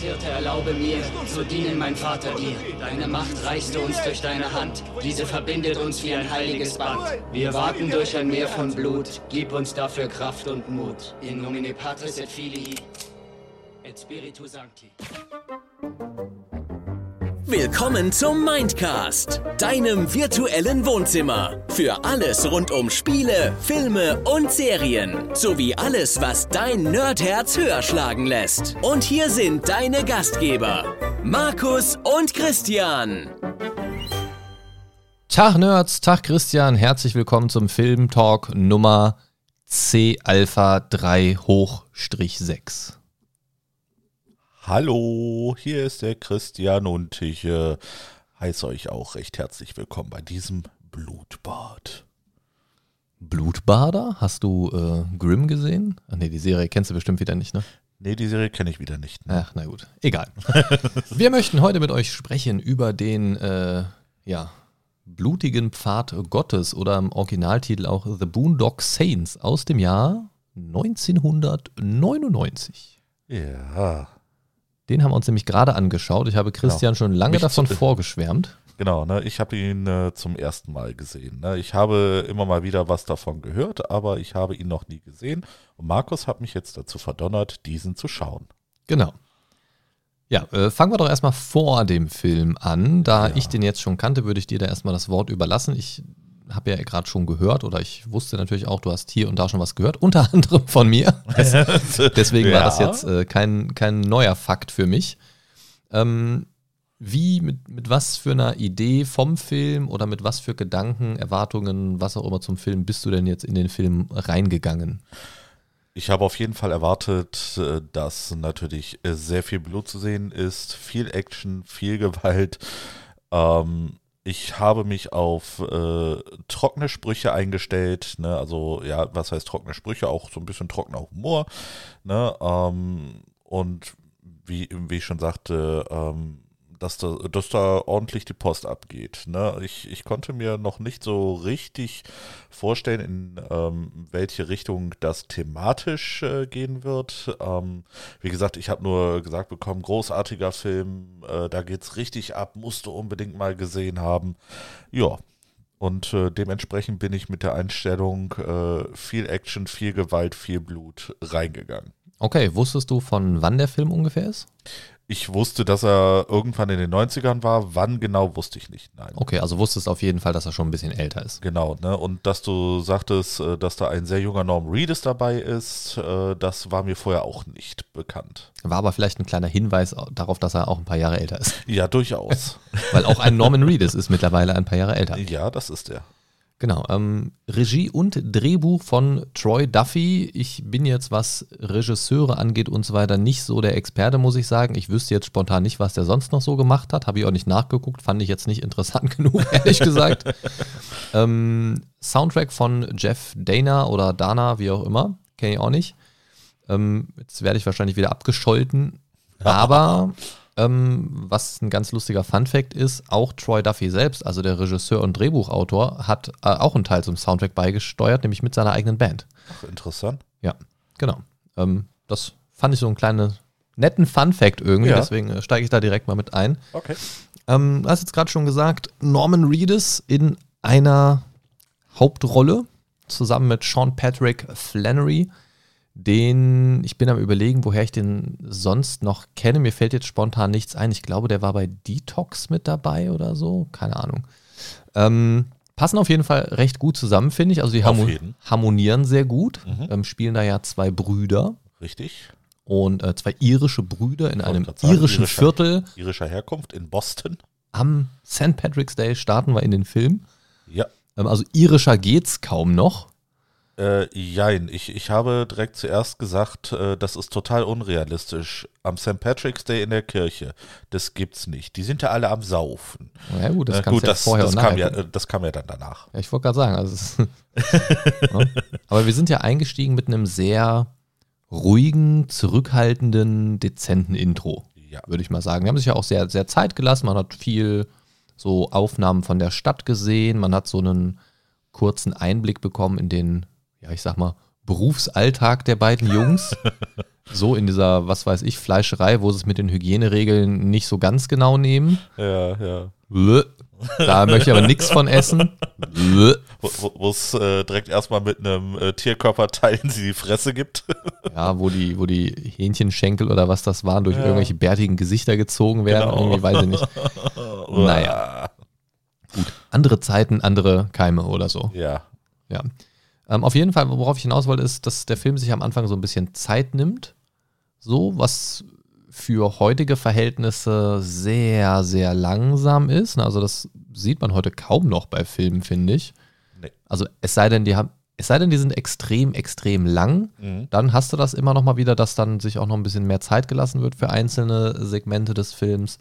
Hirte, erlaube mir, zu dienen, mein Vater, dir. Deine Macht reichte uns durch deine Hand. Diese verbindet uns wie ein heiliges Band. Wir warten durch ein Meer von Blut. Gib uns dafür Kraft und Mut. In nomine Patris et Filii et Spiritu Sancti. Willkommen zum Mindcast, deinem virtuellen Wohnzimmer. Für alles rund um Spiele, Filme und Serien. Sowie alles, was dein Nerdherz höher schlagen lässt. Und hier sind deine Gastgeber, Markus und Christian. Tag Nerds, Tag Christian, herzlich willkommen zum Film Talk Nummer C Alpha 3 Hochstrich 6. Hallo, hier ist der Christian und ich äh, heiße euch auch recht herzlich willkommen bei diesem Blutbad. Blutbader? Hast du äh, Grimm gesehen? Ach nee, die Serie kennst du bestimmt wieder nicht, ne? Nee, die Serie kenne ich wieder nicht. Ne? Ach, na gut. Egal. Wir möchten heute mit euch sprechen über den, äh, ja, blutigen Pfad Gottes oder im Originaltitel auch The Boondock Saints aus dem Jahr 1999. Ja, Den haben wir uns nämlich gerade angeschaut. Ich habe Christian schon lange Mich davon vorgeschwärmt. genau. Ne? Ich habe ihn äh, zum ersten Mal gesehen. Ne? Ich habe immer mal wieder was davon gehört, aber ich habe ihn noch nie gesehen. Und Markus hat mich jetzt dazu verdonnert, diesen zu schauen. Genau. Ja, äh, fangen wir doch erstmal vor dem Film an. Da Ja. ich den jetzt schon kannte, würde ich dir da erstmal das Wort überlassen. Ich habe ja gerade schon gehört oder ich wusste natürlich auch, du hast hier und da schon was gehört, unter anderem von mir. Deswegen war das jetzt äh, kein, kein neuer Fakt für mich. Ähm, wie, mit, mit was für einer Idee vom Film oder mit was für Gedanken, Erwartungen, was auch immer zum Film bist du denn jetzt in den Film reingegangen? Ich habe auf jeden Fall erwartet, äh, dass natürlich äh, sehr viel Blut zu sehen ist, viel Action, viel Gewalt. Ähm, ich habe mich auf äh, trockene Sprüche eingestellt, ne? also ja, was heißt trockene Sprüche, auch so ein bisschen trockener Humor. Ne? Ähm, und wie, wie ich schon sagte, ähm, dass da, dass da ordentlich die Post abgeht. Ne? Ich, ich konnte mir noch nicht so richtig vorstellen, in ähm, welche Richtung das thematisch äh, gehen wird. Ähm, wie gesagt, ich habe nur gesagt bekommen, großartiger Film, äh, da geht's richtig ab, musst du unbedingt mal gesehen haben. Ja. Und äh, dementsprechend bin ich mit der Einstellung äh, viel Action, viel Gewalt, viel Blut reingegangen. Okay, wusstest du von wann der Film ungefähr ist? Ich wusste, dass er irgendwann in den 90ern war. Wann genau, wusste ich nicht. Nein. Okay, also wusstest auf jeden Fall, dass er schon ein bisschen älter ist. Genau, ne? Und dass du sagtest, äh, dass da ein sehr junger Norm Reedus dabei ist, äh, das war mir vorher auch nicht bekannt. War aber vielleicht ein kleiner Hinweis darauf, dass er auch ein paar Jahre älter ist. Ja, durchaus. Weil auch ein Norman Reedus ist mittlerweile ein paar Jahre älter. ja, das ist er. Genau. Ähm, Regie und Drehbuch von Troy Duffy. Ich bin jetzt, was Regisseure angeht und so weiter, nicht so der Experte, muss ich sagen. Ich wüsste jetzt spontan nicht, was der sonst noch so gemacht hat. Habe ich auch nicht nachgeguckt. Fand ich jetzt nicht interessant genug, ehrlich gesagt. ähm, Soundtrack von Jeff Dana oder Dana, wie auch immer. Kenne ich auch nicht. Ähm, jetzt werde ich wahrscheinlich wieder abgescholten. Aber ähm, was ein ganz lustiger Fun-Fact ist, auch Troy Duffy selbst, also der Regisseur und Drehbuchautor, hat äh, auch einen Teil zum Soundtrack beigesteuert, nämlich mit seiner eigenen Band. Ach, interessant. Ja, genau. Ähm, das fand ich so einen kleinen netten Fun-Fact irgendwie, Ja. deswegen äh, steige ich da direkt mal mit ein. Okay. Ähm, du hast jetzt gerade schon gesagt, Norman Reedus in einer Hauptrolle zusammen mit Sean Patrick Flannery. Den, ich bin am überlegen, woher ich den sonst noch kenne. Mir fällt jetzt spontan nichts ein. Ich glaube, der war bei Detox mit dabei oder so. Keine Ahnung. Ähm, passen auf jeden Fall recht gut zusammen, finde ich. Also die Auf harmo jeden. harmonieren sehr gut. Mhm. Ähm, spielen da ja zwei Brüder Richtig. und äh, zwei irische Brüder in einem sagen, irischen irischer- Viertel. Irischer Herkunft in Boston. Am St. Patrick's Day starten wir in den Film. Ja. Ähm, also irischer geht's kaum noch. Äh, jein, ich, ich habe direkt zuerst gesagt, äh, das ist total unrealistisch. Am St. Patrick's Day in der Kirche, das gibt's nicht. Die sind ja alle am Saufen. Ja gut, das Äh, kannst gut, du ja das, vorher das, und kam ja, das kam ja dann danach. Ja, ich wollte gerade sagen, also ja. aber wir sind ja eingestiegen mit einem sehr ruhigen, zurückhaltenden, dezenten Intro, Ja. würde ich mal sagen. Wir haben sich ja auch sehr, sehr Zeit gelassen. Man hat viel so Aufnahmen von der Stadt gesehen. Man hat so einen kurzen Einblick bekommen in den, ja, ich sag mal, Berufsalltag der beiden Jungs. so in dieser, was weiß ich, Fleischerei, wo sie es mit den Hygieneregeln nicht so ganz genau nehmen. Ja, ja. Da möchte ich aber nichts von essen. Wo es äh, direkt erstmal mit einem äh, Tierkörperteil in sie die Fresse gibt. ja, wo die, wo die Hähnchenschenkel oder was das waren, durch ja. irgendwelche bärtigen Gesichter gezogen werden. Genau. Irgendwie weiß ich nicht. naja. Gut. Andere Zeiten, andere Keime oder so. Ja. Ja. Ähm, auf jeden Fall, worauf ich hinaus wollte, ist, dass der Film sich am Anfang so ein bisschen Zeit nimmt. So, was für heutige Verhältnisse sehr, sehr langsam ist. Also das sieht man heute kaum noch bei Filmen, finde ich. Nee. Also es sei denn, die haben, es sei denn, die sind extrem, extrem lang, mhm. dann hast du das immer noch mal wieder, dass dann sich auch noch ein bisschen mehr Zeit gelassen wird für einzelne Segmente des Films.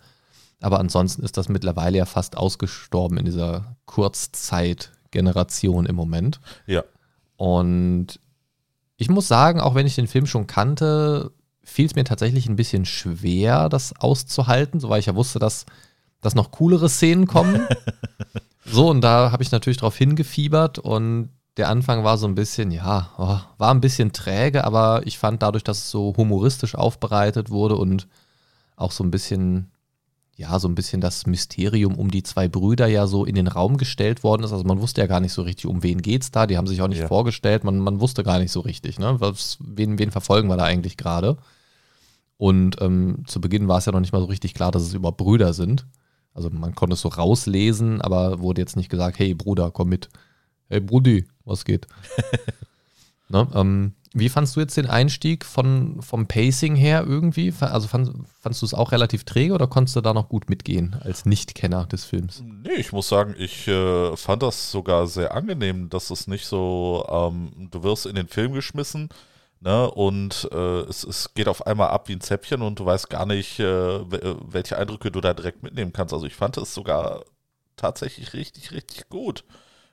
Aber ansonsten ist das mittlerweile ja fast ausgestorben in dieser Kurzzeitgeneration im Moment. Ja. Und ich muss sagen, auch wenn ich den Film schon kannte, fiel es mir tatsächlich ein bisschen schwer, das auszuhalten, so weil ich ja wusste, dass, dass noch coolere Szenen kommen. so, und da habe ich natürlich drauf hingefiebert und der Anfang war so ein bisschen, ja, oh, war ein bisschen träge, aber ich fand dadurch, dass es so humoristisch aufbereitet wurde und auch so ein bisschen, ja, so ein bisschen das Mysterium um die zwei Brüder ja so in den Raum gestellt worden ist. Also man wusste ja gar nicht so richtig, um wen geht's da. Die haben sich auch nicht ja. vorgestellt. Man, man wusste gar nicht so richtig, ne? Was, wen, wen verfolgen wir da eigentlich gerade? Und ähm, zu Beginn war es ja noch nicht mal so richtig klar, dass es überhaupt Brüder sind. Also man konnte es so rauslesen, aber wurde jetzt nicht gesagt, hey Bruder, komm mit. Hey Brudi, was geht? ne, ähm, wie fandst du jetzt den Einstieg von, vom Pacing her irgendwie? Also fand, fandst du es auch relativ träge oder konntest du da noch gut mitgehen als Nichtkenner des Films? Nee, ich muss sagen, ich äh, fand das sogar sehr angenehm, dass es nicht so, ähm, du wirst in den Film geschmissen, Ne? Und äh, es, es geht auf einmal ab wie ein Zäppchen und du weißt gar nicht, äh, äh, welche Eindrücke du da direkt mitnehmen kannst. Also ich fand es sogar tatsächlich richtig, richtig gut,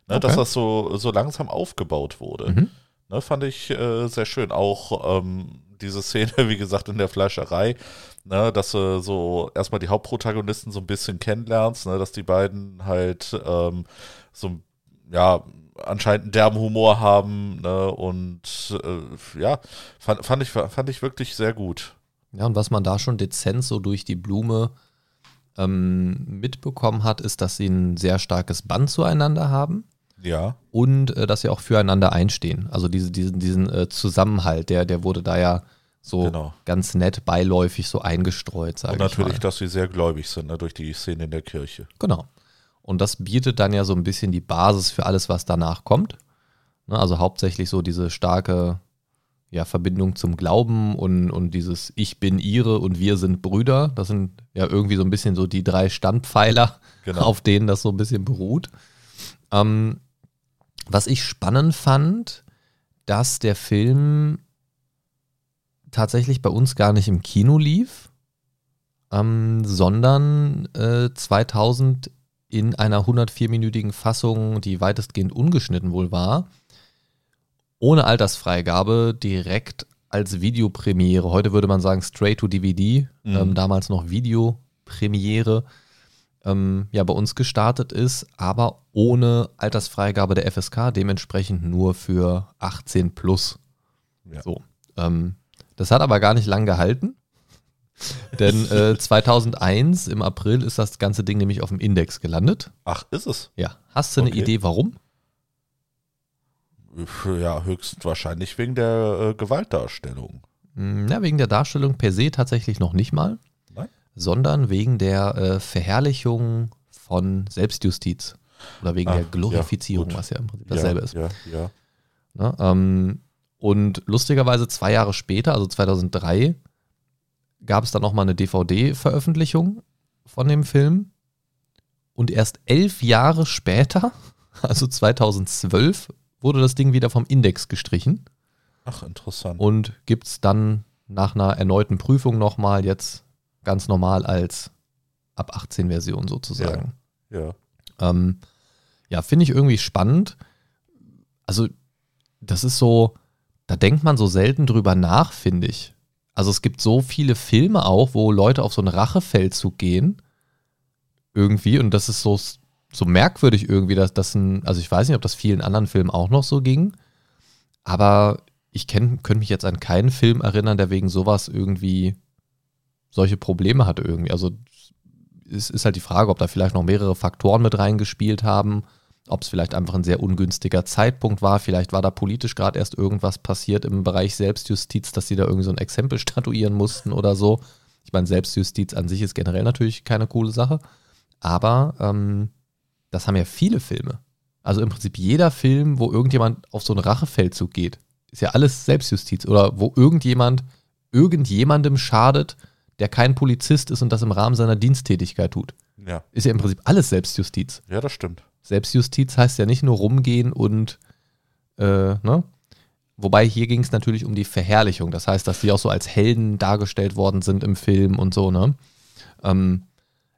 ne? okay. dass das so, so langsam aufgebaut wurde. Mhm. Ne? Fand ich äh, sehr schön. Auch ähm, diese Szene, wie gesagt, in der Fleischerei, ne, dass du so erstmal die Hauptprotagonisten so ein bisschen kennenlernst, ne, dass die beiden halt ähm, so, ja, anscheinend einen derben Humor haben ne? und äh, ja, fand, fand, ich, fand ich wirklich sehr gut. Ja, und was man da schon dezent so durch die Blume ähm, mitbekommen hat, ist, dass sie ein sehr starkes Band zueinander haben. Ja. Und äh, dass sie auch füreinander einstehen. Also diese, diesen, diesen äh, Zusammenhalt, der, der wurde da ja so genau. ganz nett beiläufig so eingestreut, sage ich Und natürlich, dass sie sehr gläubig sind, ne, durch die Szene in der Kirche. Genau. Und das bietet dann ja so ein bisschen die Basis für alles, was danach kommt. Ne, also hauptsächlich so diese starke ja, Verbindung zum Glauben und, und dieses Ich bin ihre und wir sind Brüder. Das sind ja irgendwie so ein bisschen so die drei Standpfeiler, genau. auf denen das so ein bisschen beruht. Ähm, was ich spannend fand, dass der Film tatsächlich bei uns gar nicht im Kino lief, ähm, sondern äh, 2000 in einer 104-minütigen Fassung, die weitestgehend ungeschnitten wohl war, ohne Altersfreigabe direkt als Videopremiere. Heute würde man sagen straight to DVD, mhm. ähm, damals noch Videopremiere, ähm, ja, bei uns gestartet ist, aber ohne Altersfreigabe der FSK, dementsprechend nur für 18 plus. Ja. So. Ähm, das hat aber gar nicht lang gehalten. Denn äh, 2001 im April ist das ganze Ding nämlich auf dem Index gelandet. Ach, ist es? Ja. Hast du eine Idee, warum? Ja, höchstwahrscheinlich wegen der äh, Gewaltdarstellung. Hm, ja, wegen der Darstellung per se tatsächlich noch nicht mal. Sondern wegen der äh, Verherrlichung von Selbstjustiz. Oder wegen Ach, der Glorifizierung, ja, was ja im Prinzip dasselbe ja, ist. Ja, ja. Na, ähm, und lustigerweise zwei Jahre später, also 2003, gab es dann nochmal eine DVD-Veröffentlichung von dem Film. Und erst elf Jahre später, also 2012, wurde das Ding wieder vom Index gestrichen. Ach, interessant. Und gibt es dann nach einer erneuten Prüfung nochmal jetzt ganz normal als ab 18 Version sozusagen. Ja. Ja, ähm, ja finde ich irgendwie spannend. Also, das ist so, da denkt man so selten drüber nach, finde ich. Also es gibt so viele Filme auch, wo Leute auf so einen Rachefeldzug gehen. Irgendwie. Und das ist so, so merkwürdig irgendwie, dass das ein, also ich weiß nicht, ob das vielen anderen Filmen auch noch so ging. Aber ich könnte mich jetzt an keinen Film erinnern, der wegen sowas irgendwie solche Probleme hatte irgendwie. Also es ist halt die Frage, ob da vielleicht noch mehrere Faktoren mit reingespielt haben, ob es vielleicht einfach ein sehr ungünstiger Zeitpunkt war, vielleicht war da politisch gerade erst irgendwas passiert im Bereich Selbstjustiz, dass sie da irgendwie so ein Exempel statuieren mussten oder so. Ich meine, Selbstjustiz an sich ist generell natürlich keine coole Sache, aber ähm, das haben ja viele Filme. Also im Prinzip jeder Film, wo irgendjemand auf so einen Rachefeldzug geht, ist ja alles Selbstjustiz. Oder wo irgendjemand irgendjemandem schadet, der kein Polizist ist und das im Rahmen seiner Diensttätigkeit tut. Ja. Ist ja im Prinzip alles Selbstjustiz. Ja, das stimmt. Selbstjustiz heißt ja nicht nur rumgehen und, äh, ne? Wobei hier ging es natürlich um die Verherrlichung. Das heißt, dass die auch so als Helden dargestellt worden sind im Film und so, ne? Ähm,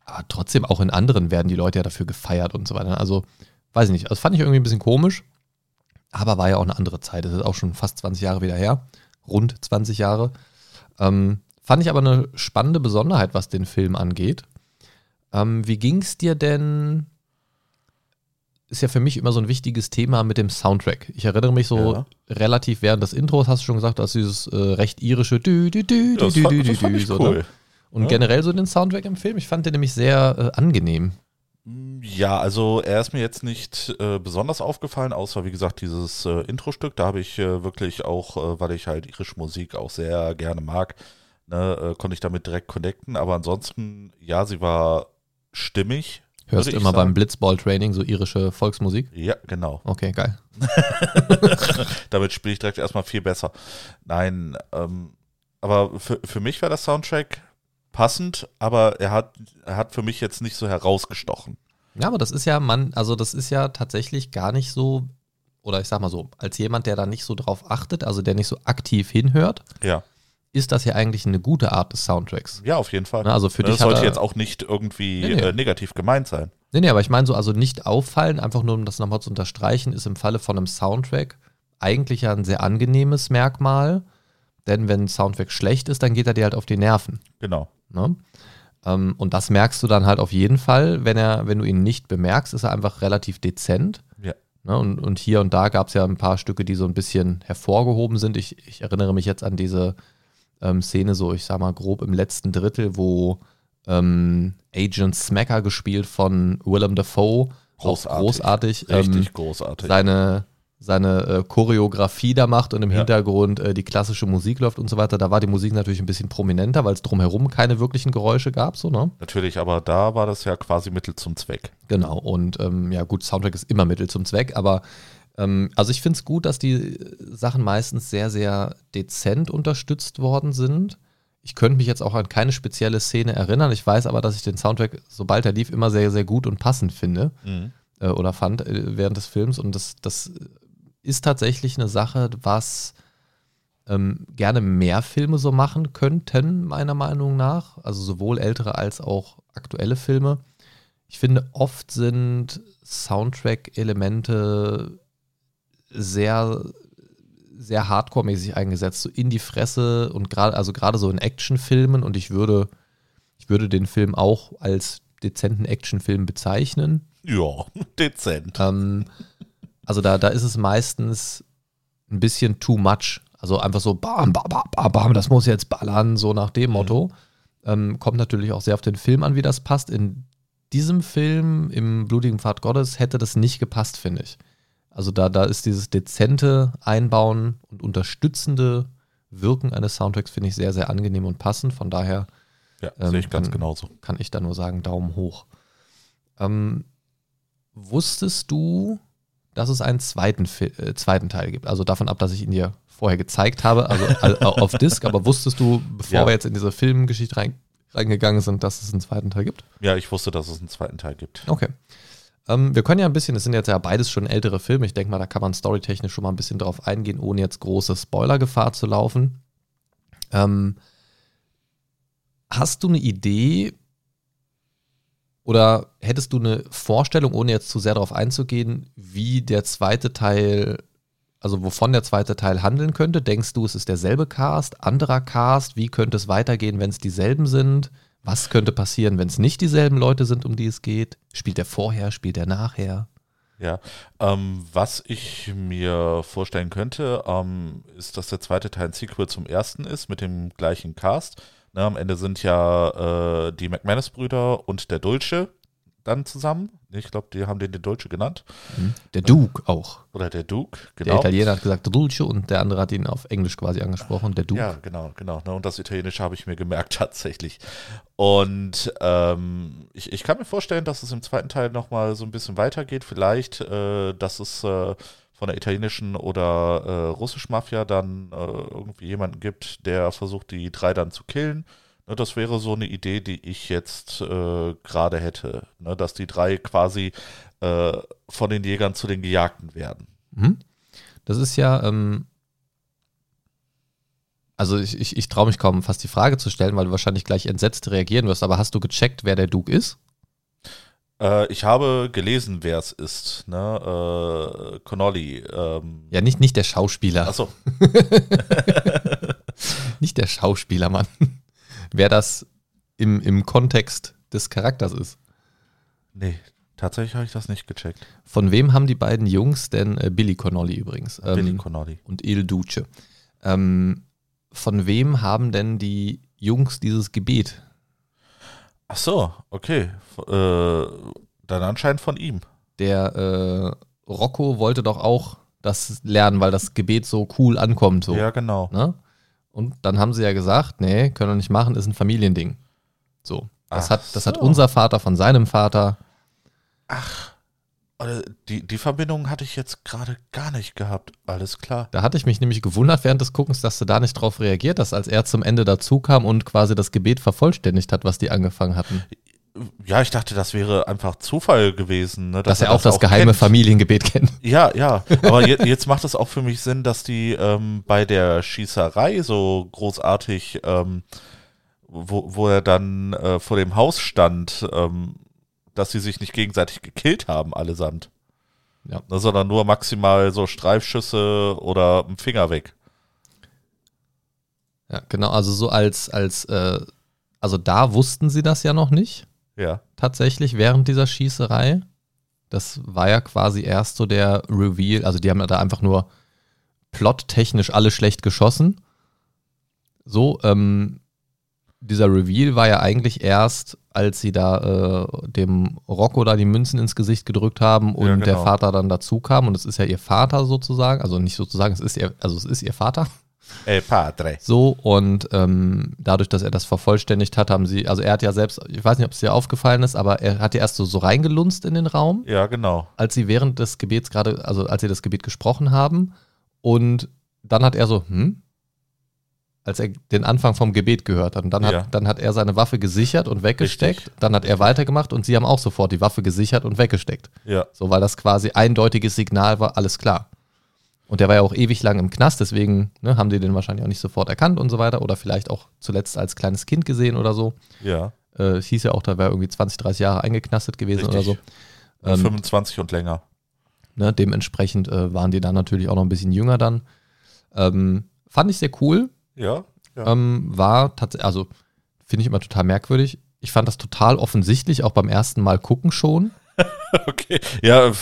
aber trotzdem auch in anderen werden die Leute ja dafür gefeiert und so weiter. Also, weiß ich nicht. Das fand ich irgendwie ein bisschen komisch. Aber war ja auch eine andere Zeit. Das ist auch schon fast 20 Jahre wieder her. Rund 20 Jahre. Ähm, fand ich aber eine spannende Besonderheit, was den Film angeht. Ähm, wie ging es dir denn? Ist ja für mich immer so ein wichtiges Thema mit dem Soundtrack. Ich erinnere mich so Ja. relativ während des Intros, hast du schon gesagt, dass dieses äh, recht irische Dü, Dü, Dü, Dü, Dü, Dü, Dü, so, cool. ne? Und Ja. generell so den Soundtrack im Film, ich fand den nämlich sehr äh, angenehm. Ja, also er ist mir jetzt nicht äh, besonders aufgefallen, außer wie gesagt dieses äh, Intro-Stück. Da habe ich äh, wirklich auch, äh, weil ich halt irische Musik auch sehr gerne mag, ne, äh, konnte ich damit direkt connecten. Aber ansonsten, ja, sie war stimmig. Hörst du immer beim sagen. Blitzball-Training so irische Volksmusik? Ja, genau. Okay, geil. Damit spiele ich direkt erstmal viel besser. Nein, ähm, aber für, für mich war der Soundtrack passend, aber er hat, er hat für mich jetzt nicht so herausgestochen. Ja, aber das ist ja, man, also das ist ja tatsächlich gar nicht so, oder ich sag mal so, als jemand, der da nicht so drauf achtet, also der nicht so aktiv hinhört, Ja, ist das ja eigentlich eine gute Art des Soundtracks. ja, auf jeden Fall. Na, also für das dich sollte er- jetzt auch nicht irgendwie Nee, nee. Äh, negativ gemeint sein. Nee, nee, aber ich meine so, also nicht auffallen, einfach nur um das nochmal zu unterstreichen, ist im Falle von einem Soundtrack eigentlich ja ein sehr angenehmes Merkmal. Denn wenn ein Soundtrack schlecht ist, dann geht er dir halt auf die Nerven. Genau. Ne? Ähm, und das merkst du dann halt auf jeden Fall, wenn er, wenn du ihn nicht bemerkst, ist er einfach relativ dezent. Ja. Ne? Und, und hier und da gab es ja ein paar Stücke, die so ein bisschen hervorgehoben sind. Ich, ich erinnere mich jetzt an diese ähm, Szene, so ich sag mal grob im letzten Drittel, wo ähm, Agent Smacker gespielt von Willem Dafoe, Großartig. großartig, Richtig ähm, großartig. seine, seine äh, Choreografie da macht und im Ja. Hintergrund äh, die klassische Musik läuft und so weiter. Da war die Musik natürlich ein bisschen prominenter, weil es drumherum keine wirklichen Geräusche gab, so, ne? Natürlich, aber da war das ja quasi Mittel zum Zweck. Genau. Und ähm, ja, gut, Soundtrack ist immer Mittel zum Zweck, aber ähm, also ich finde es gut, dass die Sachen meistens sehr, sehr dezent unterstützt worden sind. Ich könnte mich jetzt auch an keine spezielle Szene erinnern. Ich weiß aber, dass ich den Soundtrack, sobald er lief, immer sehr, sehr gut und passend finde äh, oder fand äh, während des Films. Und das, das ist tatsächlich eine Sache, was ähm, gerne mehr Filme so machen könnten, meiner Meinung nach. Also sowohl ältere als auch aktuelle Filme. Ich finde, oft sind Soundtrack-Elemente sehr, sehr hardcore-mäßig eingesetzt, so in die Fresse und gerade, also gerade so in Actionfilmen und ich würde, ich würde den Film auch als dezenten Actionfilm bezeichnen. Ja, dezent. Ähm, also da, da ist es meistens ein bisschen too much. Also einfach so, bam, bam, bam, bam, bam, das muss jetzt ballern, so nach dem Motto. Ähm, kommt natürlich auch sehr auf den Film an, wie das passt. In diesem Film, im Blutigen Pfad Gottes, hätte das nicht gepasst, finde ich. Also da, da ist dieses dezente Einbauen und unterstützende Wirken eines Soundtracks, finde ich sehr, sehr angenehm und passend. Von daher Ja, ähm, sehe ich ganz kann- genauso. kann ich da nur sagen, Daumen hoch. Ähm, wusstest du, dass es einen zweiten, äh, zweiten Teil gibt? Also davon ab, dass ich ihn dir vorher gezeigt habe, also auf Disc, aber wusstest du, bevor Ja. wir jetzt in diese Filmgeschichte rein, reingegangen sind, dass es einen zweiten Teil gibt? Ja, ich wusste, dass es einen zweiten Teil gibt. Okay. Ähm, wir können ja ein bisschen, es sind jetzt ja beides schon ältere Filme, ich denke mal, da kann man storytechnisch schon mal ein bisschen drauf eingehen, ohne jetzt große Spoilergefahr zu laufen. Ähm, hast du eine Idee oder hättest du eine Vorstellung, ohne jetzt zu sehr darauf einzugehen, wie der zweite Teil, also wovon der zweite Teil handeln könnte? Denkst du, es ist derselbe Cast, anderer Cast? Wie könnte es weitergehen, wenn es dieselben sind? Was könnte passieren, wenn es nicht dieselben Leute sind, um die es geht? Spielt er vorher, spielt er nachher? Ja, ähm, was ich mir vorstellen könnte, ähm, ist, dass der zweite Teil ein Sequel zum ersten ist, mit dem gleichen Cast. Ne, am Ende sind ja äh, die McManus-Brüder und der Dulce dann zusammen. Ich glaube, die haben den den Dolce genannt. Mhm. Der Duke auch. Oder der Duke, genau. Der Italiener hat gesagt Dulce und der andere hat ihn auf Englisch quasi angesprochen, der Duke. Ja, genau, genau. Ne? Und das Italienische habe ich mir gemerkt tatsächlich. Und ähm, ich, ich kann mir vorstellen, dass es im zweiten Teil nochmal so ein bisschen weitergeht. Vielleicht, äh, dass es äh, von der italienischen oder äh, russischen Mafia dann äh, irgendwie jemanden gibt, der versucht, die drei dann zu killen Ne, das wäre so eine Idee, die ich jetzt äh, gerade hätte, ne, dass die drei quasi äh, von den Jägern zu den Gejagten werden. Mhm. Das ist ja, ähm, also ich, ich, ich traue mich kaum fast die Frage zu stellen, weil du wahrscheinlich gleich entsetzt reagieren wirst, aber hast du gecheckt, wer der Duke ist? Äh, ich habe gelesen, wer es ist, ne? Äh, Connolly. Ähm. Ja, nicht, nicht der Schauspieler. Achso. nicht der Schauspieler, Mann wer das im, im Kontext des Charakters ist. Nee, tatsächlich habe ich das nicht gecheckt. Von wem haben die beiden Jungs denn, äh, Billy Connolly übrigens. Ähm, Billy Connolly. Und Il Duce. Ähm, von wem haben denn die Jungs dieses Gebet? Ach so, okay. Äh, dann anscheinend von ihm. Der äh, Rocco wollte doch auch das lernen, weil das Gebet so cool ankommt. So. Ja, genau. Ne? Und dann haben sie ja gesagt, nee, können wir nicht machen, ist ein Familiending. So. Das, hat, das so. hat unser Vater von seinem Vater. Ach, die, die Verbindung hatte ich jetzt gerade gar nicht gehabt. Alles klar. Da hatte ich mich nämlich gewundert während des Guckens, dass du da nicht drauf reagiert hast, als er zum Ende dazu kam und quasi das Gebet vervollständigt hat, was die angefangen hatten. Ja, ich dachte, das wäre einfach Zufall gewesen. Ne, dass, dass er, auch das, das geheime kennt. Familiengebet kennt. Ja, ja. Aber je, jetzt macht es auch für mich Sinn, dass die ähm, bei der Schießerei so großartig, ähm, wo, wo er dann äh, vor dem Haus stand, ähm, dass sie sich nicht gegenseitig gekillt haben, allesamt. Ja. Ne, sondern nur maximal so Streifschüsse oder ein Finger weg. Ja, genau. Also so als, als äh, also da wussten sie das ja noch nicht. Ja. Tatsächlich während dieser Schießerei. Das war ja quasi erst so der Reveal. Also die haben da einfach nur plottechnisch alle schlecht geschossen. So, ähm, dieser Reveal war ja eigentlich erst, als sie da äh, dem Rocco da die Münzen ins Gesicht gedrückt haben und ja, genau. der Vater dann dazu kam und es ist ja ihr Vater sozusagen, also nicht sozusagen, es ist ihr, also es ist ihr Vater. El Padre. So, und ähm, dadurch, dass er das vervollständigt hat, haben sie, also er hat ja selbst, ich weiß nicht, ob es dir aufgefallen ist, aber er hat ja erst so, so reingelunzt in den Raum. Ja, genau. Als sie während des Gebets gerade, also als sie das Gebet gesprochen haben. Und dann hat er so, hm? Als er den Anfang vom Gebet gehört hat. Und dann hat, ja. dann hat er seine Waffe gesichert und weggesteckt. Richtig. Dann hat er weitergemacht und sie haben auch sofort die Waffe gesichert und weggesteckt. Ja. So, weil das quasi eindeutiges Signal war, alles klar. Und der war ja auch ewig lang im Knast, deswegen ne, haben die den wahrscheinlich auch nicht sofort erkannt und so weiter. Oder vielleicht auch zuletzt als kleines Kind gesehen oder so. Ja. Äh, es hieß ja auch, da wäre irgendwie 20, 30 Jahre eingeknastet gewesen Richtig. oder so. Ähm, 25 und länger. Ne, dementsprechend äh, waren die dann natürlich auch noch ein bisschen jünger dann. Ähm, fand ich sehr cool. Ja. ja. Ähm, war tatsächlich, also finde ich immer total merkwürdig. Ich fand das total offensichtlich, auch beim ersten Mal gucken schon. okay, ja.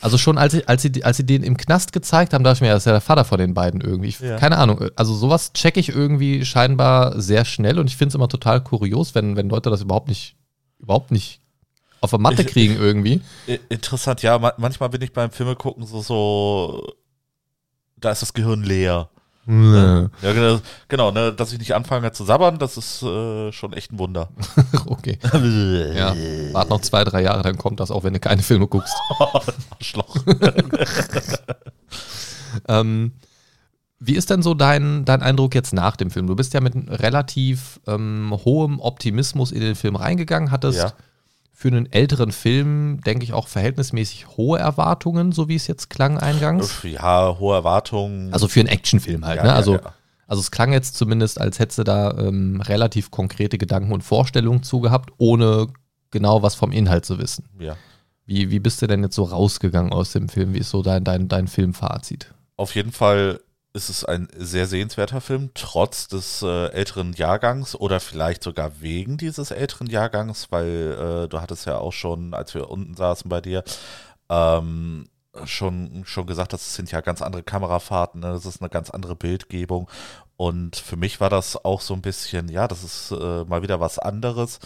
Also schon als, ich, als, sie, als sie den im Knast gezeigt haben, dachte ich mir, das ist ja der Vater von den beiden irgendwie. Ich, ja. Keine Ahnung. Also sowas checke ich irgendwie scheinbar sehr schnell und ich finde es immer total kurios, wenn, wenn Leute das überhaupt nicht, überhaupt nicht auf der Matte kriegen irgendwie. Interessant, ja. Manchmal bin ich beim Filme gucken so, so, da ist das Gehirn leer. Nee. Ja, genau, genau ne, dass ich nicht anfange zu sabbern, das ist äh, schon echt ein Wunder. okay. ja, warte noch zwei, drei Jahre, dann kommt das auch, wenn du keine Filme guckst. Arschloch. ähm, wie ist denn so dein, dein Eindruck jetzt nach dem Film? Du bist ja mit relativ ähm, hohem Optimismus in den Film reingegangen, hattest ja für einen älteren Film, denke ich, auch verhältnismäßig hohe Erwartungen, so wie es jetzt klang eingangs. Ja, hohe Erwartungen. Also für einen Actionfilm halt, ja, ne? Also, ja, ja. also es klang jetzt zumindest, als hättest du da ähm, relativ konkrete Gedanken und Vorstellungen zugehabt, ohne genau was vom Inhalt zu wissen. Ja. Wie, wie bist du denn jetzt so rausgegangen aus dem Film? Wie ist so dein, dein, dein Filmfazit? Auf jeden Fall ist es ein sehr sehenswerter Film, trotz des äh, älteren Jahrgangs oder vielleicht sogar wegen dieses älteren Jahrgangs, weil äh, du hattest ja auch schon, als wir unten saßen bei dir, ähm, schon, schon gesagt, das sind ja ganz andere Kamerafahrten, ne? das ist eine ganz andere Bildgebung. Und für mich war das auch so ein bisschen, ja, das ist äh, mal wieder was anderes.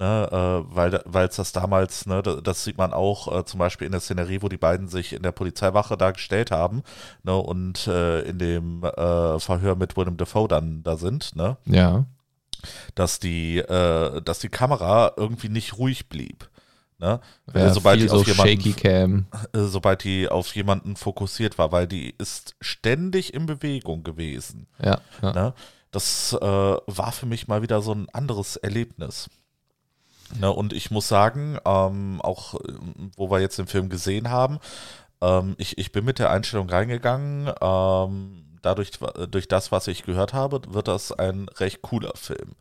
Ne, äh, weil weil es das damals, ne, das, sieht man auch äh, zum Beispiel in der Szenerie, wo die beiden sich in der Polizeiwache da gestellt haben ne, und äh, in dem äh, Verhör mit Willem Dafoe dann da sind, ne, Ja. dass die, äh, dass die Kamera irgendwie nicht ruhig blieb. Ne? ja sobald viel die auf so jemanden äh, sobald die auf jemanden fokussiert war, weil die ist ständig in Bewegung gewesen. Ja, ja. Ne? Das war für mich mal wieder so ein anderes Erlebnis. Ne? Und ich muss sagen, ähm, auch ähm, wo wir jetzt den Film gesehen haben, ähm, ich, ich bin mit der Einstellung reingegangen, ähm, dadurch, durch das, was ich gehört habe, wird das ein recht cooler Film.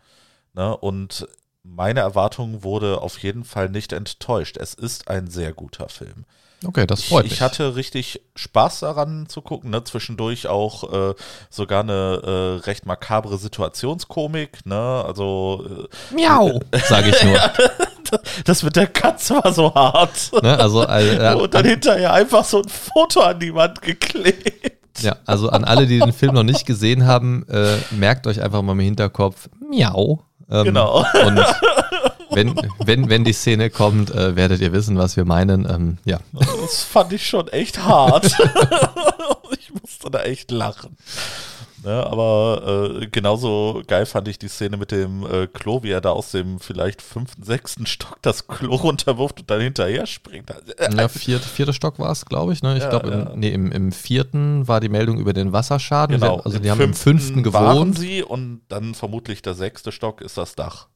Ne? Und meine Erwartung wurde auf jeden Fall nicht enttäuscht. Es ist ein sehr guter Film. Okay, das freut ich, mich. Ich hatte richtig Spaß daran zu gucken, ne? zwischendurch auch äh, sogar eine äh, recht makabre Situationskomik, ne? Also äh, Miau, sage ich nur. das mit der Katze war so hart. ne? Also äh, Und dann hinterher einfach so ein Foto an die Wand geklebt. Ja, also an alle, die den Film noch nicht gesehen haben, äh, merkt euch einfach mal im Hinterkopf, miau. Ähm, Genau. Und wenn, wenn, wenn die Szene kommt, äh, werdet ihr wissen, was wir meinen. Ähm, ja. Das fand ich schon echt hart. ich musste da echt lachen. Ne, aber äh, genauso geil fand ich die Szene mit dem äh, Klo, wie er da aus dem vielleicht fünften, sechsten Stock das Klo runterwirft und dann hinterher springt. Ja, viert, vierter Stock war es, glaube ich. Ne? Ich Ja, glaube, ja. im, nee, im, im vierten war die Meldung über den Wasserschaden. genau. Also Im die haben im fünften gewohnt. sie und dann vermutlich der sechste Stock ist das Dach.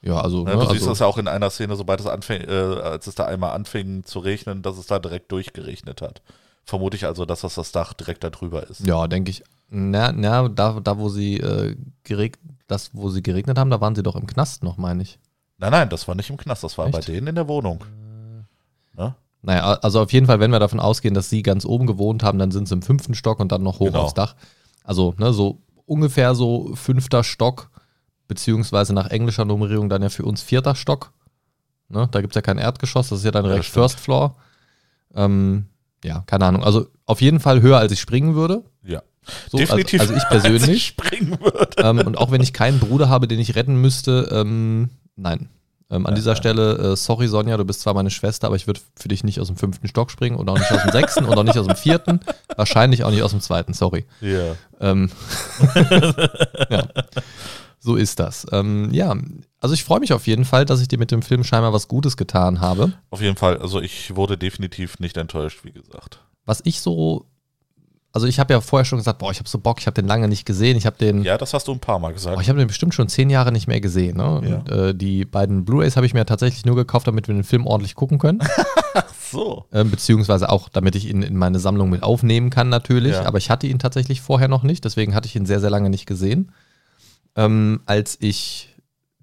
Ja, also, Ne, ne, du siehst also das ja auch in einer Szene, sobald es anfing, äh, als es da einmal anfing zu regnen, dass es da direkt durchgeregnet hat. Vermute ich also, dass das das Dach direkt da drüber ist. ja, denke ich. Na, na da, da, wo sie äh, gereg das, wo sie geregnet haben, da waren sie doch im Knast noch, meine ich. Nein, nein, das war nicht im Knast, das war bei Echt? denen in der Wohnung. Ne? Naja, also auf jeden Fall, wenn wir davon ausgehen, dass sie ganz oben gewohnt haben, dann sind sie im fünften Stock und dann noch hoch Genau. aufs Dach. Also, ne, so ungefähr so fünfter Stock, beziehungsweise nach englischer Nummerierung dann ja für uns vierter Stock. Ne, da gibt es ja kein Erdgeschoss, das ist ja dann Ja, direkt stimmt. First Floor. Ähm, ja, keine Ahnung. Also auf jeden Fall höher, als ich springen würde. Ja. So, Definitiv. Also, also ich als ich persönlich. springen würde. ähm, und auch wenn ich keinen Bruder habe, den ich retten müsste, ähm, nein. Ähm, an dieser Stelle, äh, sorry Sonja, du bist zwar meine Schwester, aber ich würde für dich nicht aus dem fünften Stock springen und auch nicht aus dem sechsten und auch nicht aus dem vierten, wahrscheinlich auch nicht aus dem zweiten, sorry. Ja. Ähm, ja, so ist das. Ähm, ja, also ich freue mich auf jeden Fall, dass ich dir mit dem Film scheinbar was Gutes getan habe. Auf jeden Fall, also ich wurde definitiv nicht enttäuscht, wie gesagt. Was ich so, also ich habe ja vorher schon gesagt, boah, ich habe so Bock, ich habe den lange nicht gesehen, ich habe den Ja, das hast du ein paar Mal gesagt. Boah, ich habe den bestimmt schon zehn Jahre nicht mehr gesehen. Ne? Ja. Und, äh, die beiden Blu-rays habe ich mir tatsächlich nur gekauft, damit wir den Film ordentlich gucken können. so. ähm, beziehungsweise auch, damit ich ihn in meine Sammlung mit aufnehmen kann, natürlich. Ja. Aber ich hatte ihn tatsächlich vorher noch nicht, deswegen hatte ich ihn sehr, sehr lange nicht gesehen. Ähm, als ich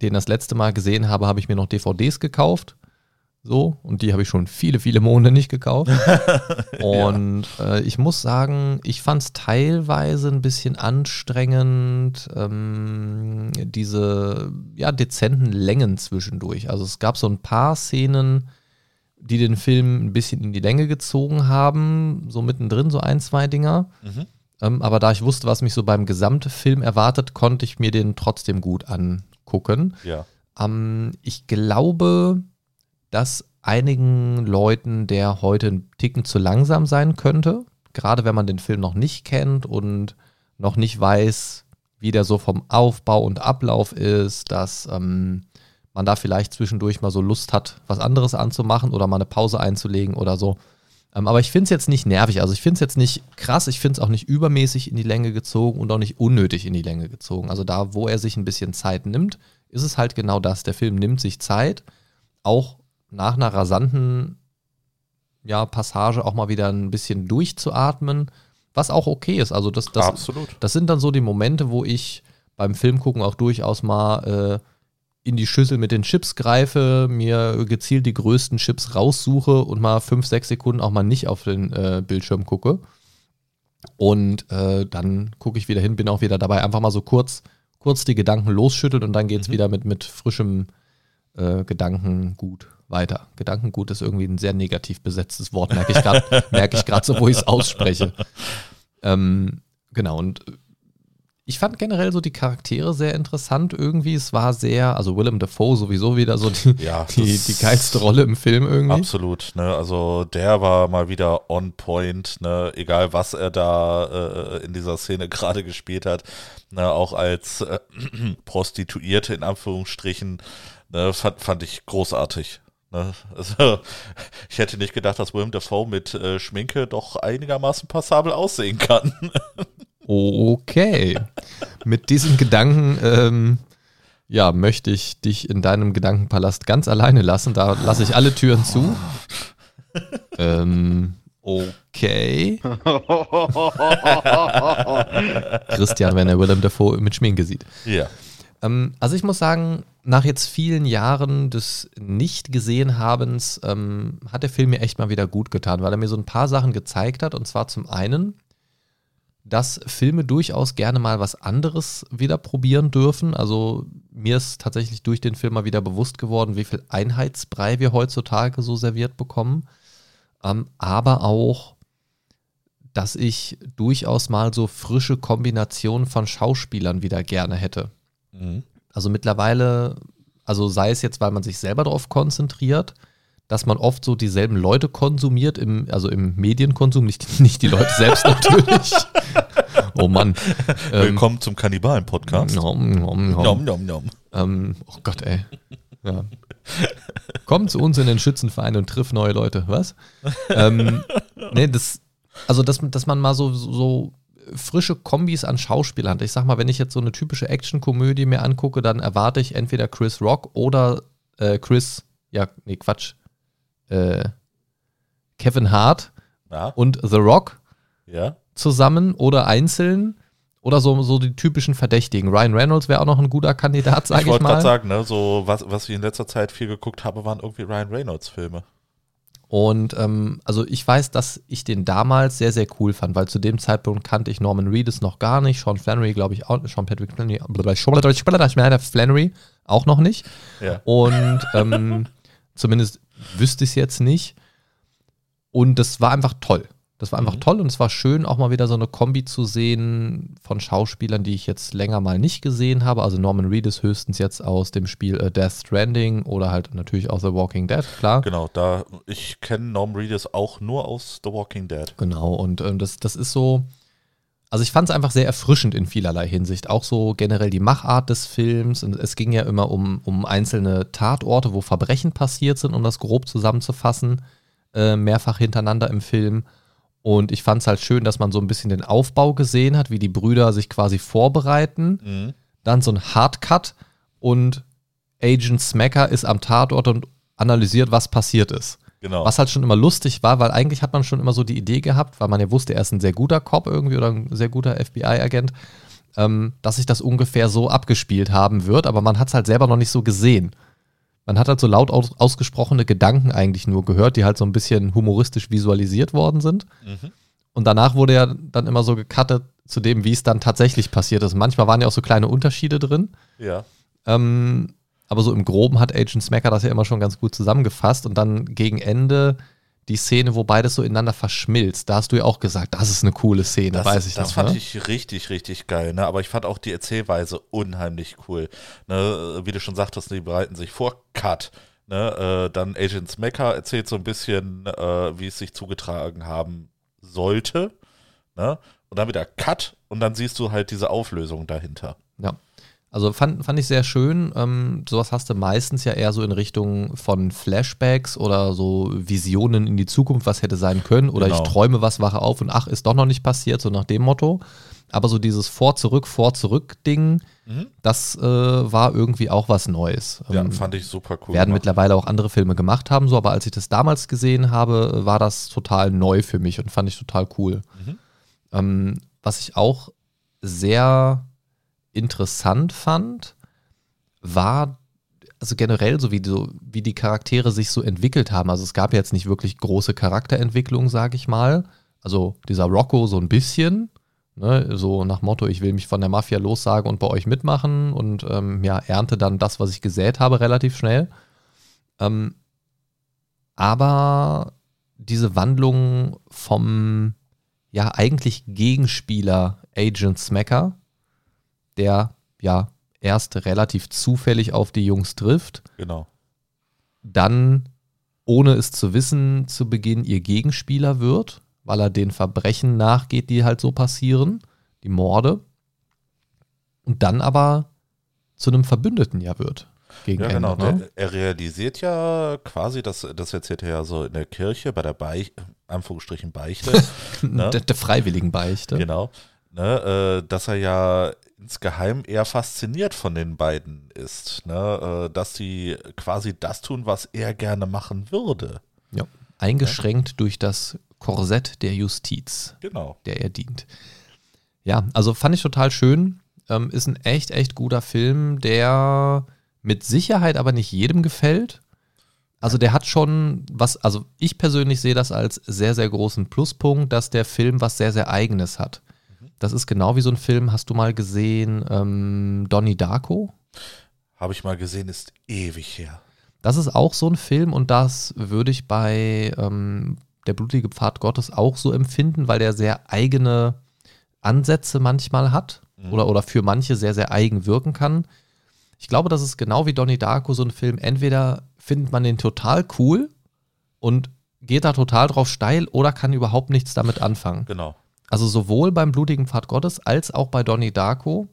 den das letzte Mal gesehen habe, habe ich mir noch DVDs gekauft. So, und die habe ich schon viele, viele Monate nicht gekauft. Und äh, ich muss sagen, ich fand es teilweise ein bisschen anstrengend, ähm, diese ja, dezenten Längen zwischendurch. Also es gab so ein paar Szenen, die den Film ein bisschen in die Länge gezogen haben, so mittendrin so ein, zwei Dinger. Mhm. Ähm, aber da ich wusste, was mich so beim Gesamtfilm erwartet, konnte ich mir den trotzdem gut angucken. Ja. Ähm, ich glaube, dass einigen Leuten der heute ein Ticken zu langsam sein könnte. Gerade wenn man den Film noch nicht kennt und noch nicht weiß, wie der so vom Aufbau und Ablauf ist, dass ähm, man da vielleicht zwischendurch mal so Lust hat, was anderes anzumachen oder mal eine Pause einzulegen oder so. Ähm, aber ich finde es jetzt nicht nervig. Also ich finde es jetzt nicht krass, ich finde es auch nicht übermäßig in die Länge gezogen und auch nicht unnötig in die Länge gezogen. Also da, wo er sich ein bisschen Zeit nimmt, ist es halt genau das. Der Film nimmt sich Zeit, auch nach einer rasanten ja, Passage auch mal wieder ein bisschen durchzuatmen, was auch okay ist. Also das, das, Absolut. das sind dann so die Momente, wo ich beim Film gucken auch durchaus mal äh, in die Schüssel mit den Chips greife, mir gezielt die größten Chips raussuche und mal fünf, sechs Sekunden auch mal nicht auf den äh, Bildschirm gucke. Und äh, dann gucke ich wieder hin, bin auch wieder dabei, einfach mal so kurz, kurz die Gedanken losschüttelt und dann geht es wieder mit, mit frischem äh, Gedanken gut weiter. Gedankengut ist irgendwie ein sehr negativ besetztes Wort, merke ich gerade, merke ich gerade so, wo ich es ausspreche. Ähm, genau, und ich fand generell so die Charaktere sehr interessant irgendwie. Es war sehr, also Willem Dafoe sowieso wieder so die, Ja, die, die geilste Rolle im Film irgendwie. Absolut, ne? Also der war mal wieder on point, ne? Egal was er da äh, in dieser Szene gerade gespielt hat, ne? Auch als äh, Prostituierte in Anführungsstrichen, ne? fand, fand ich großartig. Ne? Also, ich hätte nicht gedacht, dass Willem Dafoe mit äh, Schminke doch einigermaßen passabel aussehen kann. Okay. Mit diesem Gedanken, ähm, ja, möchte ich dich in deinem Gedankenpalast ganz alleine lassen. Da lasse ich alle Türen zu. ähm, okay. Christian, wenn er Willem Dafoe mit Schminke sieht. ja. Ähm, also ich muss sagen, nach jetzt vielen Jahren des Nicht-Gesehen-Habens ähm, hat der Film mir echt mal wieder gut getan, weil er mir so ein paar Sachen gezeigt hat. Und zwar zum einen, dass Filme durchaus gerne mal was anderes wieder probieren dürfen. Also mir ist tatsächlich durch den Film mal wieder bewusst geworden, wie viel Einheitsbrei wir heutzutage so serviert bekommen. Ähm, aber auch, dass ich durchaus mal so frische Kombinationen von Schauspielern wieder gerne hätte. Mhm. Also mittlerweile, also sei es jetzt, weil man sich selber darauf konzentriert, dass man oft so dieselben Leute konsumiert, im, also im Medienkonsum, nicht, nicht die Leute selbst natürlich. oh Mann. Ähm, Willkommen zum Kannibalen-Podcast. nom, nom, nom. Nom, nom, nom. Ähm, oh Gott, ey. Ja. Komm zu uns in den Schützenverein und triff neue Leute. Was? ähm, nee, das, also dass, dass man mal so, so frische Kombis an Schauspielern hat. Ich sag mal, wenn ich jetzt so eine typische Actionkomödie mir angucke, dann erwarte ich entweder Chris Rock oder äh, Chris, ja, nee, Quatsch, äh, Kevin Hart Ja, und The Rock ja. zusammen oder einzeln. Oder so, so die typischen Verdächtigen. Ryan Reynolds wäre auch noch ein guter Kandidat, sage Ich ich, wollte mal. gerade sagen, ne, so was, was ich in letzter Zeit viel geguckt habe, waren irgendwie Ryan Reynolds-Filme. Und ähm, also ich weiß, dass ich den damals sehr, sehr cool fand, weil zu dem Zeitpunkt kannte ich Norman Reedus noch gar nicht, Sean Flannery, glaube ich, auch, Sean Patrick Flannery, Sean Flannery auch noch nicht. Ja. Und ähm, zumindest wüsste ich es jetzt nicht. Und das war einfach toll. Das war einfach Mhm. toll und es war schön, auch mal wieder so eine Kombi zu sehen von Schauspielern, die ich jetzt länger mal nicht gesehen habe. Also Norman Reedus höchstens jetzt aus dem Spiel äh, Death Stranding oder halt natürlich aus The Walking Dead, klar. Genau, da ich kenne Norm Reedus auch nur aus The Walking Dead. Genau, und ähm, das, das ist so, also ich fand es einfach sehr erfrischend in vielerlei Hinsicht. Auch so generell die Machart des Films. Und es ging ja immer um, um einzelne Tatorte, wo Verbrechen passiert sind, um das grob zusammenzufassen, äh, mehrfach hintereinander im Film. Und ich fand es halt schön, dass man so ein bisschen den Aufbau gesehen hat, wie die Brüder sich quasi vorbereiten. Mhm. Dann so ein Hardcut und Agent Smacker ist am Tatort und analysiert, was passiert ist. Genau. Was halt schon immer lustig war, weil eigentlich hat man schon immer so die Idee gehabt, weil man ja wusste, er ist ein sehr guter Cop irgendwie oder ein sehr guter FBI-Agent, ähm, dass sich das ungefähr so abgespielt haben wird, aber man hat es halt selber noch nicht so gesehen. Man hat halt so laut aus ausgesprochene Gedanken eigentlich nur gehört, die halt so ein bisschen humoristisch visualisiert worden sind. Mhm. Und danach wurde ja dann immer so gecuttet zu dem, wie es dann tatsächlich passiert ist. Manchmal waren ja auch so kleine Unterschiede drin. Ja. Ähm, aber so im Groben hat Agent Smacker das ja immer schon ganz gut zusammengefasst. Und dann gegen Ende die Szene, wo beides so ineinander verschmilzt. Da hast du ja auch gesagt, das ist eine coole Szene, Das, weiß ich das noch. fand ne? ich richtig, richtig geil. Ne? Aber ich fand auch die Erzählweise unheimlich cool. Ne? Wie du schon sagtest, die bereiten sich vor. Cut. Ne? Äh, dann Agent Smacker erzählt so ein bisschen, äh, wie es sich zugetragen haben sollte. Ne? Und dann wieder Cut und dann siehst du halt diese Auflösung dahinter. Ja. Also fand, fand ich sehr schön. Ähm, sowas hast du meistens ja eher so in Richtung von Flashbacks oder so Visionen in die Zukunft, was hätte sein können. Oder Genau. ich träume was, wache auf und ach, ist doch noch nicht passiert, so nach dem Motto. Aber so dieses Vor-Zurück, Vor-Zurück-Ding, Mhm. das äh, war irgendwie auch was Neues. Ja, Ähm, fand ich super cool. werden gemacht. mittlerweile auch andere Filme gemacht haben, so, aber als ich das damals gesehen habe, war das total neu für mich und fand ich total cool. Mhm. Ähm, was ich auch sehr interessant fand, war also generell so wie, so wie die Charaktere sich so entwickelt haben. Also es gab jetzt nicht wirklich große Charakterentwicklung, sage ich mal. Also dieser Rocco so ein bisschen, ne, so nach Motto, ich will mich von der Mafia lossagen und bei euch mitmachen und ähm, ja, ernte dann das, was ich gesät habe, relativ schnell. Ähm, aber diese Wandlung vom ja eigentlich Gegenspieler Agent Smacker, der ja erst relativ zufällig auf die Jungs trifft, Genau. dann ohne es zu wissen zu Beginn ihr Gegenspieler wird, weil er den Verbrechen nachgeht, die halt so passieren, die Morde, und dann aber zu einem Verbündeten ja wird. Gegen Ja, Ende, genau. ne? Er realisiert ja quasi, das, das erzählt er ja so in der Kirche bei der Beich, Anführungsstrichen Beichte, ne? der, der freiwilligen Beichte. genau, ne, äh, dass er ja insgeheim eher fasziniert von den beiden ist, ne, äh, dass sie quasi das tun, was er gerne machen würde. Ja. Eingeschränkt durch das Korsett der Justiz, Genau. der er dient. Ja, also fand ich total schön. Ähm, ist ein echt, echt guter Film, der mit Sicherheit aber nicht jedem gefällt. Also der hat schon was, also ich persönlich sehe das als sehr, sehr großen Pluspunkt, dass der Film was sehr, sehr eigenes hat. Das ist genau wie so ein Film, hast du mal gesehen, ähm, Donnie Darko? Habe ich mal gesehen, ist ewig her. Das ist auch so ein Film und das würde ich bei ähm, Der blutige Pfad Gottes auch so empfinden, weil der sehr eigene Ansätze manchmal hat oder, oder für manche sehr, sehr eigen wirken kann. Ich glaube, das ist genau wie Donnie Darko so ein Film. Entweder findet man den total cool und geht da total drauf steil oder kann überhaupt nichts damit anfangen. Genau. Also sowohl beim blutigen Pfad Gottes als auch bei Donnie Darko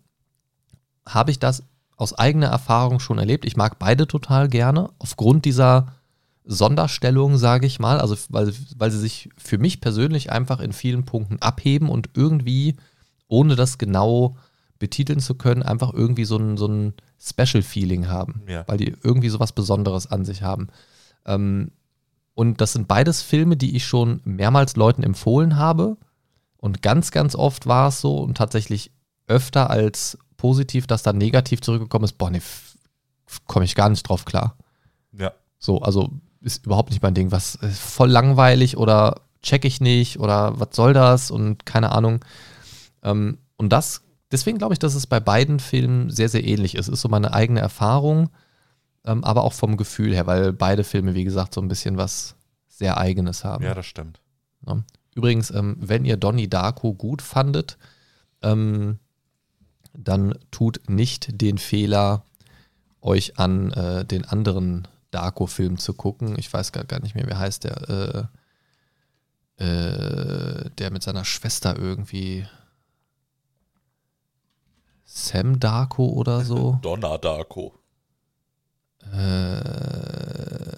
habe ich das aus eigener Erfahrung schon erlebt. Ich mag beide total gerne, aufgrund dieser Sonderstellung, sage ich mal, also weil, weil sie sich für mich persönlich einfach in vielen Punkten abheben und irgendwie, ohne das genau betiteln zu können, einfach irgendwie so ein, so ein Special-Feeling haben, Ja. weil die irgendwie so was Besonderes an sich haben. Ähm, und das sind beides Filme, die ich schon mehrmals Leuten empfohlen habe. Und ganz, ganz oft war es so und tatsächlich öfter als positiv, dass dann negativ zurückgekommen ist, boah, nee, komme ich gar nicht drauf klar. Ja. So, also ist überhaupt nicht mein Ding. Was ist voll langweilig oder check ich nicht oder was soll das und keine Ahnung. Ähm, und das, deswegen glaube ich, dass es bei beiden Filmen sehr, sehr ähnlich ist. Ist so meine eigene Erfahrung, ähm, aber auch vom Gefühl her, weil beide Filme, wie gesagt, so ein bisschen was sehr Eigenes haben. Ja, das stimmt. Ne? Übrigens, ähm, wenn ihr Donnie Darko gut fandet, ähm, dann tut nicht den Fehler, euch an äh, den anderen Darko-Film zu gucken. Ich weiß gar, gar nicht mehr, wie heißt der. Äh, äh, der mit seiner Schwester irgendwie. Sam Darko oder so. Donner Darko. Äh,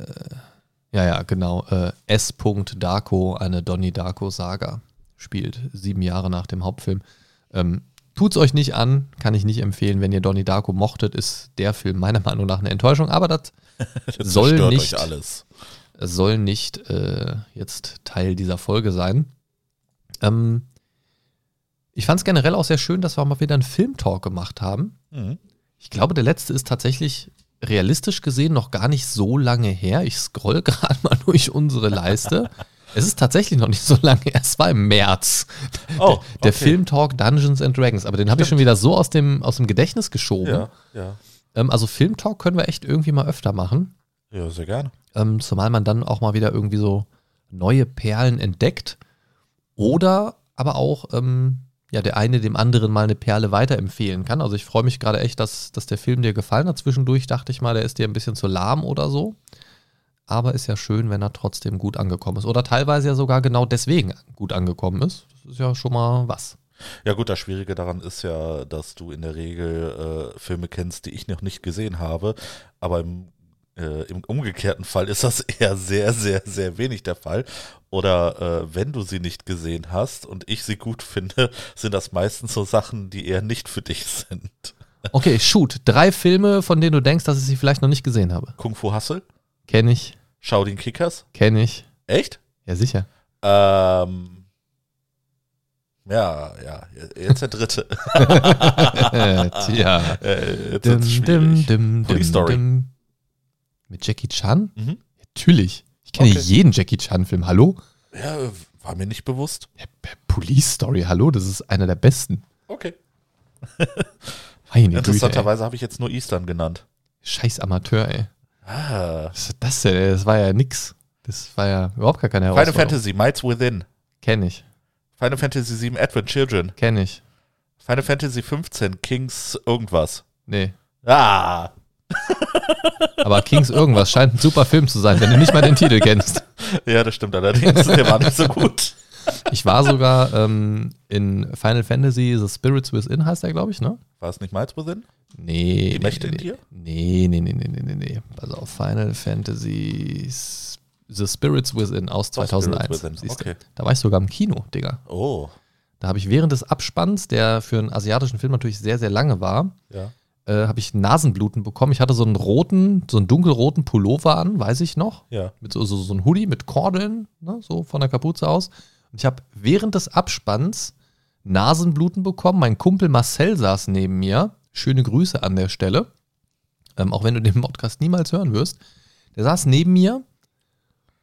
ja, ja, genau. Äh, S. Darko, eine Donnie Darko-Saga, spielt sieben Jahre nach dem Hauptfilm. Ähm, tut's euch nicht an, kann ich nicht empfehlen. Wenn ihr Donnie Darko mochtet, ist der Film meiner Meinung nach eine Enttäuschung, aber das Das Soll nicht- euch alles. soll nicht äh, jetzt Teil dieser Folge sein. Ähm, ich fand es generell auch sehr schön, dass wir mal wieder einen Filmtalk gemacht haben. Mhm. Ich glaube, der letzte ist tatsächlich realistisch gesehen noch gar nicht so lange her. Ich scroll gerade mal durch unsere Leiste. es ist tatsächlich noch nicht so lange her. Es war im März. Oh, Der okay. Filmtalk Dungeons and Dragons. Aber den habe ich schon wieder so aus dem, aus dem Gedächtnis geschoben. Ja, ja. Ähm, also Filmtalk können wir echt irgendwie mal öfter machen. Ja, sehr gerne. Ähm, zumal man dann auch mal wieder irgendwie so neue Perlen entdeckt. Oder aber auch ähm, ja, der eine dem anderen mal eine Perle weiterempfehlen kann. Also ich freue mich gerade echt, dass, dass der Film dir gefallen hat. Zwischendurch dachte ich mal, der ist dir ein bisschen zu lahm oder so. Aber ist ja schön, wenn er trotzdem gut angekommen ist. Oder teilweise ja sogar genau deswegen gut angekommen ist. Das ist ja schon mal was. Ja gut, das Schwierige daran ist ja, dass du in der Regel äh, Filme kennst, die ich noch nicht gesehen habe, aber im, äh, im umgekehrten Fall ist das eher sehr, sehr, sehr wenig der Fall. Oder äh, wenn du sie nicht gesehen hast und ich sie gut finde, sind das meistens so Sachen, die eher nicht für dich sind. Okay, shoot. Drei Filme, von denen du denkst, dass ich sie vielleicht noch nicht gesehen habe. Kung Fu Hustle, Kenn ich, Shaolin Kickers, kenn ich. echt? Ja, sicher. Ähm, ja, ja, jetzt der dritte. Tja. äh, jetzt Dim, dim, dim, dim, Story. dim. Mit Jackie Chan? Mhm. Natürlich. Ich kenne Okay. jeden Jackie Chan-Film. Hallo? Ja, war mir nicht bewusst. Ja, Police Story, hallo? Das ist einer der besten. Okay. Meine. Interessanterweise habe ich jetzt nur Eastern genannt. Scheiß Amateur, ey. Ah, Was ist das denn? ey? Das war ja nix. Das war ja überhaupt gar keine Final Herausforderung. Fantasy, Mights Within. Kenn ich, Final Fantasy 7, Advent Children. kenn ich. Final Fantasy 15, Kings irgendwas. Nee. Ah, Aber Kings irgendwas scheint ein super Film zu sein, wenn du nicht mal den Titel kennst. ja, das stimmt allerdings. Der war nicht so gut. Ich war sogar ähm, in Final Fantasy The Spirits Within, heißt der, glaube ich, ne? War es nicht Mights Within? Nee. Die nee, Mächte nee, in dir? Nee, nee, nee, nee, nee, nee, nee. Also auf Final Fantasy The Spirits Within aus Doch, 2001. Spirits Within, okay. Da war ich sogar im Kino, Digga. Oh, Da habe ich während des Abspanns, der für einen asiatischen Film natürlich sehr, sehr lange war, ja. Äh, habe ich Nasenbluten bekommen. Ich hatte so einen roten, so einen dunkelroten Pullover an, weiß ich noch. Ja. Mit so, so, so einem Hoodie mit Kordeln, ne, so von der Kapuze aus. Und ich habe während des Abspanns Nasenbluten bekommen. Mein Kumpel Marcel saß neben mir. Schöne Grüße an der Stelle. Ähm, auch wenn du den Podcast niemals hören wirst. Der saß neben mir.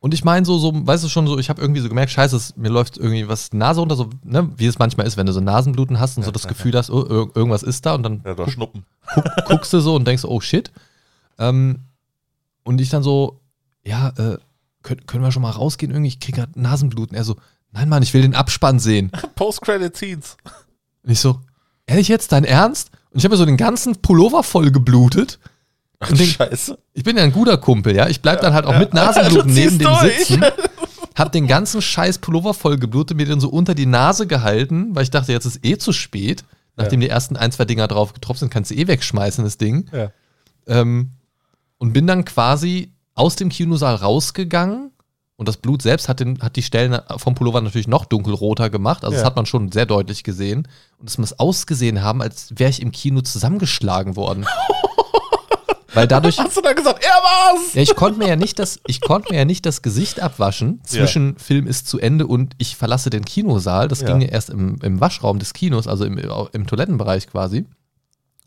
Und ich meine so, so, weißt du schon, so, ich habe irgendwie so gemerkt, scheiße, es, mir läuft irgendwie was Nase runter, so, ne, wie es manchmal ist, wenn du so Nasenbluten hast und so das Gefühl hast, oh, ir- irgendwas ist da und dann Ja, doch Schnuppen. guck, guckst du so und denkst, oh shit. Ähm, und ich dann so, ja, äh, können, können wir schon mal rausgehen irgendwie? Ich krieg grad Nasenbluten. Er so, nein, Mann, ich will den Abspann sehen. Post-Credit-Scenes. Und ich so, ehrlich jetzt, dein Ernst? Und ich habe mir so den ganzen Pullover voll geblutet. Und denk, Scheiße. ich bin ja ein guter Kumpel, ja. Ich bleib dann halt auch mit Nasenbluten neben dem durch. sitzen. Hab den ganzen scheiß Pullover voll geblutet, mir den so unter die Nase gehalten, weil ich dachte, jetzt ist eh zu spät. Nachdem die ersten ein, zwei Dinger drauf getroffen sind, kannst du eh wegschmeißen, das Ding. Ja. Ähm, und bin dann quasi aus dem Kinosaal rausgegangen. Und das Blut selbst hat, den, hat die Stellen vom Pullover natürlich noch dunkelroter gemacht. Also, das Ja. hat man schon sehr deutlich gesehen. Und es muss ausgesehen haben, als wäre ich im Kino zusammengeschlagen worden. Weil dadurch, Hast du dann gesagt, er war's? ja, ich konnte mir ja nicht das, ich konnte mir ja nicht das Gesicht abwaschen zwischen Film ist zu Ende und ich verlasse den Kinosaal. Das Ja. ging ja erst im, im Waschraum des Kinos, also im, im Toilettenbereich quasi.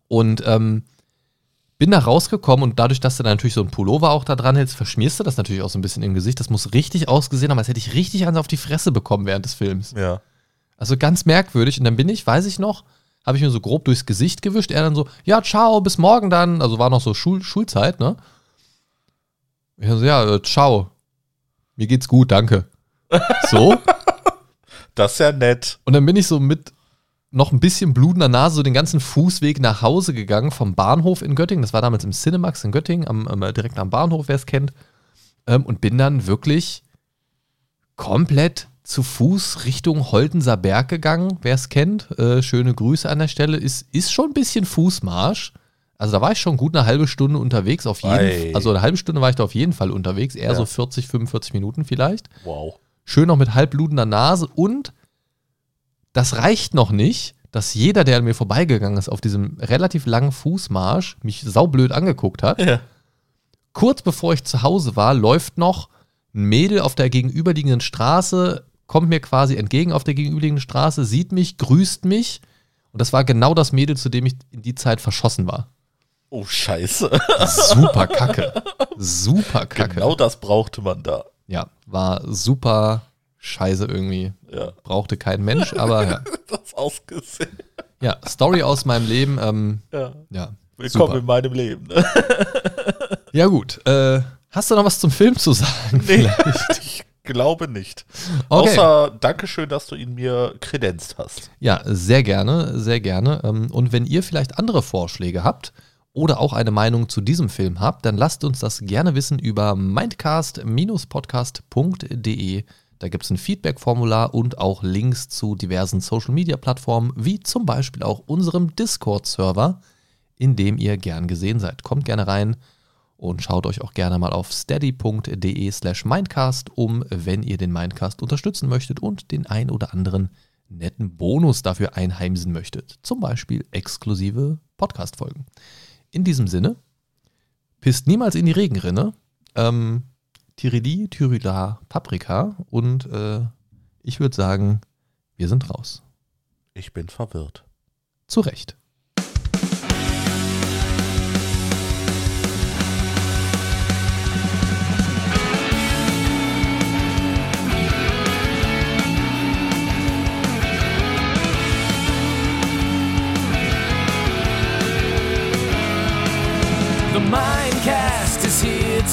Und ähm, bin da rausgekommen und dadurch, dass du da natürlich so ein Pullover auch da dran hältst, verschmierst du das natürlich auch so ein bisschen im Gesicht. Das muss richtig ausgesehen haben, als hätte ich richtig eins auf die Fresse bekommen während des Films. Ja. Also ganz merkwürdig. Und dann bin ich, weiß ich noch, habe ich mir so grob durchs Gesicht gewischt. Er dann so, ja, ciao, bis morgen dann. Also war noch so Schul Schulzeit, ne? Ich so, ja, äh, ciao. Mir geht's gut, danke. So. Das ist ja nett. Und dann bin ich so mit noch ein bisschen blutender Nase so den ganzen Fußweg nach Hause gegangen vom Bahnhof in Göttingen. Das war damals im Cinemax in Göttingen, am, am, direkt am Bahnhof, wer es kennt. Ähm, und bin dann wirklich komplett zu Fuß Richtung Holtenser Berg gegangen, wer es kennt. Äh, schöne Grüße an der Stelle. Ist, ist schon ein bisschen Fußmarsch. Also da war ich schon gut eine halbe Stunde unterwegs, auf jeden Ei. Also eine halbe Stunde war ich da auf jeden Fall unterwegs, eher Ja. so 40, 45 Minuten vielleicht Wow. schön noch mit halbblutender Nase und das reicht noch nicht, dass jeder, der an mir vorbeigegangen ist auf diesem relativ langen Fußmarsch, mich saublöd angeguckt hat. Ja. Kurz bevor ich zu Hause war, läuft noch ein Mädel auf der gegenüberliegenden Straße, kommt mir quasi entgegen auf der gegenüberliegenden Straße, sieht mich, grüßt mich. Und das war genau das Mädel, zu dem ich in die Zeit verschossen war. Oh, scheiße. Super kacke. Super kacke. Genau das brauchte man da. Ja, war super scheiße irgendwie. Ja. Brauchte kein Mensch, aber ja. Das ausgesehen. Ja, Story aus meinem Leben. Ähm, Ja. ja. Willkommen Super. in meinem Leben. Ne? Ja, gut. Äh, hast du noch was zum Film zu sagen? Nee, ich glaube nicht. Okay. Außer Dankeschön, dass du ihn mir kredenzt hast. Ja, sehr gerne, sehr gerne. Ähm, Und wenn ihr vielleicht andere Vorschläge habt oder auch eine Meinung zu diesem Film habt, dann lasst uns das gerne wissen über mindcast-podcast.de. Da gibt es ein Feedback-Formular und auch Links zu diversen Social-Media-Plattformen, wie zum Beispiel auch unserem Discord-Server, in dem ihr gern gesehen seid. Kommt gerne rein und schaut euch auch gerne mal auf steady.de slash mindcast um, wenn ihr den Mindcast unterstützen möchtet und den ein oder anderen netten Bonus dafür einheimsen möchtet. Zum Beispiel exklusive Podcast-Folgen. In diesem Sinne, pisst niemals in die Regenrinne. Ähm, Tirili, Tyrila, Paprika und äh, ich würde sagen, wir sind raus. Ich bin verwirrt. Zu Recht.